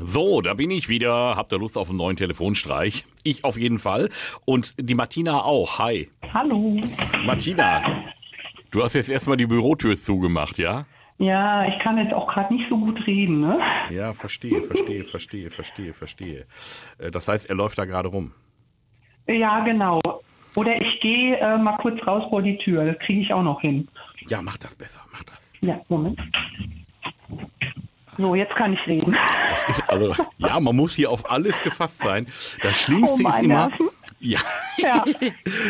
So, da bin ich wieder. Habt ihr Lust auf einen neuen Telefonstreich? Ich auf jeden Fall. Und die Martina auch. Hi. Hallo. Martina, du hast jetzt erstmal die Bürotür zugemacht, ja? Ja, ich kann jetzt auch gerade nicht so gut reden, ne? Ja, verstehe, verstehe, verstehe, verstehe, verstehe. Äh, Das heißt, er läuft da gerade rum. Ja, genau. Oder ich gehe äh, mal kurz raus vor die Tür. Das kriege ich auch noch hin. Ja, mach das besser, mach das. Ja, Moment. So, jetzt kann ich reden. Ist also, ja, man muss hier auf alles gefasst sein. Das Schlimmste Oh, ist immer. Nerven. Ja. Ja.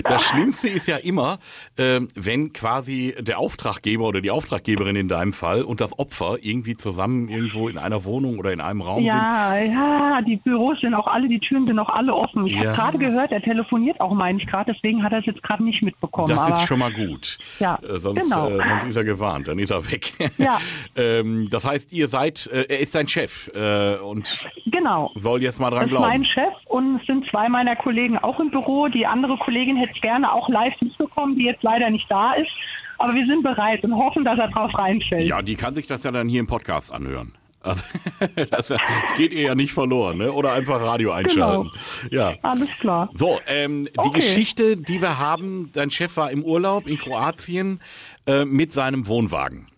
Das Schlimmste ist ja immer, ähm, wenn quasi der Auftraggeber oder die Auftraggeberin in deinem Fall und das Opfer irgendwie zusammen irgendwo in einer Wohnung oder in einem Raum sind. Ja, ja, die Büros sind auch alle, die Türen sind auch alle offen. Ich Ja. habe gerade gehört, er telefoniert auch, meine ich gerade, deswegen hat er es jetzt gerade nicht mitbekommen. Das ist schon mal gut. Ja, Äh, sonst, genau. äh, sonst ist er gewarnt, dann ist er weg. Ja. ähm, das heißt, ihr seid, äh, er ist dein Chef äh, und Genau. soll jetzt mal Das dran ist mein glauben. Chef und es sind zwei meiner Kollegen auch im Büro. Die andere Kollegin hätte es gerne auch live mitbekommen, die jetzt leider nicht da ist. Aber wir sind bereit und hoffen, dass er drauf reinfällt. Ja, die kann sich das ja dann hier im Podcast anhören. Also, das, geht ihr ja nicht verloren, ne? Oder einfach Radio einschalten. Ja. Alles klar. So, ähm, die Okay. Geschichte, die wir haben, dein Chef war im Urlaub in Kroatien äh, mit seinem Wohnwagen.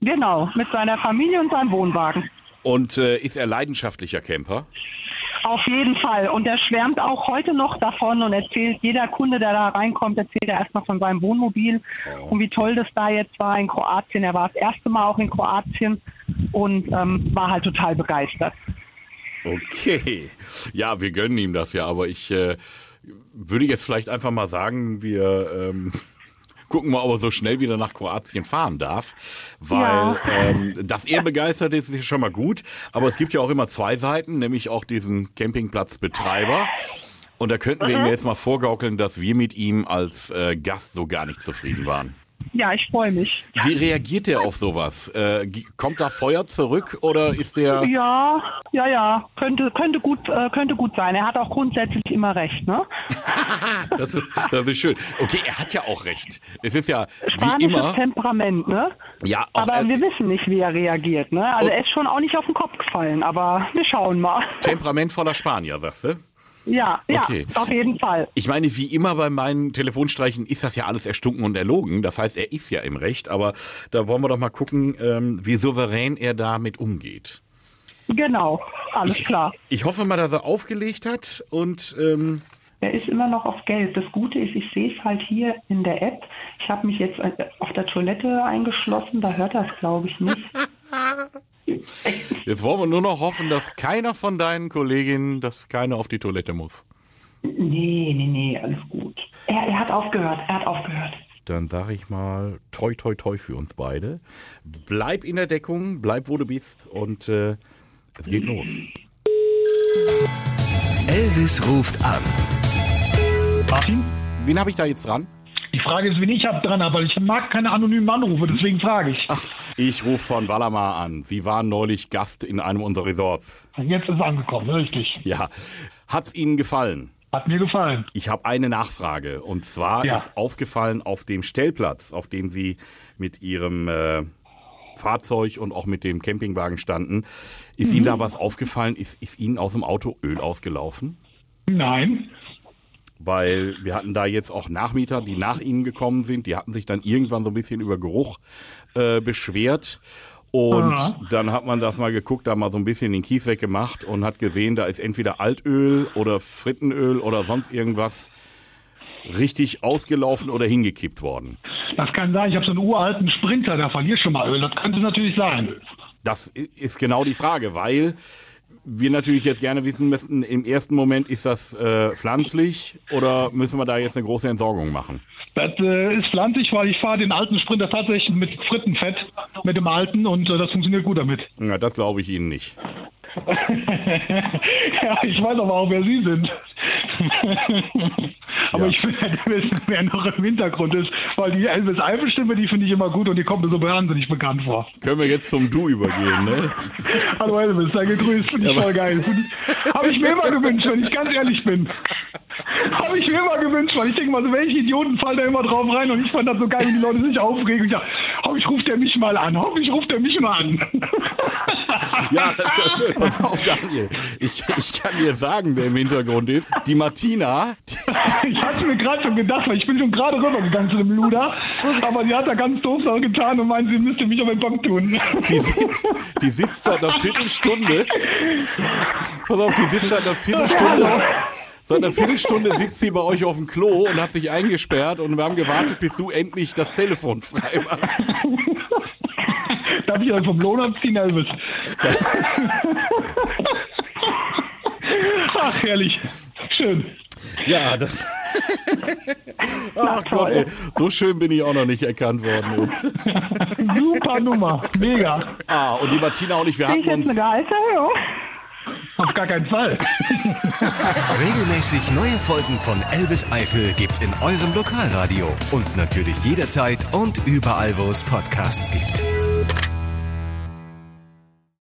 Genau, mit seiner Familie und seinem Wohnwagen. Und äh, ist er leidenschaftlicher Camper? Auf jeden Fall. Und er schwärmt auch heute noch davon und erzählt, jeder Kunde, der da reinkommt, erzählt er erstmal von seinem Wohnmobil und wie toll das da jetzt war in Kroatien. Er war das erste Mal auch in Kroatien und ähm, war halt total begeistert. Okay. Ja, wir gönnen ihm das ja, aber ich äh, würde jetzt vielleicht einfach mal sagen, wir ähm, gucken mal, ob er so schnell wieder nach Kroatien fahren darf. Weil Ja. ähm, dass er begeistert ist, ist schon mal gut. Aber es gibt ja auch immer zwei Seiten, nämlich auch diesen Campingplatzbetreiber. Und da könnten wir ihm jetzt mal vorgaukeln, dass wir mit ihm als äh, Gast so gar nicht zufrieden waren. Ja, ich freue mich. Wie reagiert er auf sowas? Äh, kommt da Feuer zurück oder ist der... Ja, ja, ja, könnte, könnte, gut, äh, könnte gut sein. Er hat auch grundsätzlich immer recht, ne? Das ist, das ist schön. Okay, er hat ja auch recht. Es ist ja wie Spanisches immer. Temperament, ne? Ja, auch, Aber wir wissen nicht, wie er reagiert, ne? Also Und- er ist schon auch nicht auf den Kopf gefallen, aber wir schauen mal. temperamentvoller Spanier, sagst du? Ja, ja, Okay. auf jeden Fall. Ich meine, wie immer bei meinen Telefonstreichen ist das ja alles erstunken und erlogen. Das heißt, er ist ja im Recht, aber da wollen wir doch mal gucken, ähm, wie souverän er damit umgeht. Genau, alles klar. Ich hoffe mal, dass er aufgelegt hat und ähm, Er ist immer noch auf Gelb. Das Gute ist, ich sehe es halt hier in der App. Ich habe mich jetzt äh, auf der Toilette eingeschlossen, da hört er es, glaube ich, nicht. jetzt wollen wir nur noch hoffen, dass keiner von deinen Kolleginnen, dass keiner auf die Toilette muss. Nee, nee, nee, alles gut. Er, er hat aufgehört, er hat aufgehört. Dann sage ich mal, toi, toi, toi für uns beide. Bleib in der Deckung, bleib wo du bist und äh, es geht los. Elvis ruft an. Martin? Wen habe ich da jetzt dran? Die Frage ist, wen ich hab dran habe, weil ich mag keine anonymen Anrufe, deswegen frage ich. Ach, ich rufe von Walamar an. Sie waren neulich Gast in einem unserer Resorts. Jetzt ist es angekommen, richtig. Ja. Hat's Ihnen gefallen? Hat mir gefallen. Ich habe eine Nachfrage. Und zwar Ja. ist aufgefallen auf dem Stellplatz, auf dem Sie mit Ihrem äh, Fahrzeug und auch mit dem Campingwagen standen. Ist Ihnen da was aufgefallen? Ist, ist Ihnen aus dem Auto Öl ausgelaufen? Nein. Weil wir hatten da jetzt auch Nachmieter, die nach Ihnen gekommen sind. Die hatten sich dann irgendwann so ein bisschen über Geruch äh, beschwert. Und Aha. dann hat man das mal geguckt, da mal so ein bisschen den Kies weggemacht und hat gesehen, da ist entweder Altöl oder Frittenöl oder sonst irgendwas richtig ausgelaufen oder hingekippt worden. Das kann sein, ich habe so einen uralten Sprinter, da verliert schon mal Öl. Das könnte natürlich sein. Das ist genau die Frage, weil wir natürlich jetzt gerne wissen müssten, im ersten Moment ist das äh, pflanzlich oder müssen wir da jetzt eine große Entsorgung machen? Das äh, ist pflanzlich, weil ich fahre den alten Sprinter tatsächlich mit Frittenfett, mit dem alten und äh, das funktioniert gut damit. Ja, das glaube ich Ihnen nicht. ja, ich weiß aber auch, wer Sie sind. aber Ja. ich will halt wissen, wer noch im Hintergrund ist, weil die Elvis Eifel-Stimme, die finde ich immer gut und die kommt mir so wahnsinnig bekannt vor. Können wir jetzt zum Du übergehen, ne? Hallo Elvis, sei gegrüßt, finde ich Ja, voll geil. Habe ich mir immer gewünscht, wenn ich ganz ehrlich bin. Habe ich mir immer gewünscht, weil ich denke mal, so welche Idioten fallen da immer drauf rein und ich fand das so geil, wie die Leute sich aufregen. Ich dachte, Hoffentlich ruft er mich mal an. Hoffentlich ruft er mich mal an. Ja, das ist ja schön. Pass auf, Daniel. Ich, ich kann dir sagen, wer im Hintergrund ist. Die Martina. Die, Ich hatte mir gerade schon gedacht, weil ich bin schon gerade rübergegangen zu dem Luder. Aber die hat da ganz doof getan und meint, sie müsste mich auf den Bank tun. die, sitzt, die sitzt seit einer Viertelstunde. Pass auf, die sitzt seit einer Viertelstunde. Seit einer Viertelstunde sitzt sie bei euch auf dem Klo und hat sich eingesperrt und wir haben gewartet, bis du endlich das Telefon frei machst. Darf ich dann vom Lohn abziehen, Elvis? Ach, herrlich. Schön. Ja, das. Ach Gott, ey. so schön bin ich auch noch nicht erkannt worden. Super Nummer. Mega. Ah, und die Martina und ich, wir hatten uns. eine Gehaltserhöhung? Auf gar keinen Fall. Regelmäßig neue Folgen von Elvis Eifel gibt's in eurem Lokalradio und natürlich jederzeit und überall, wo es Podcasts gibt.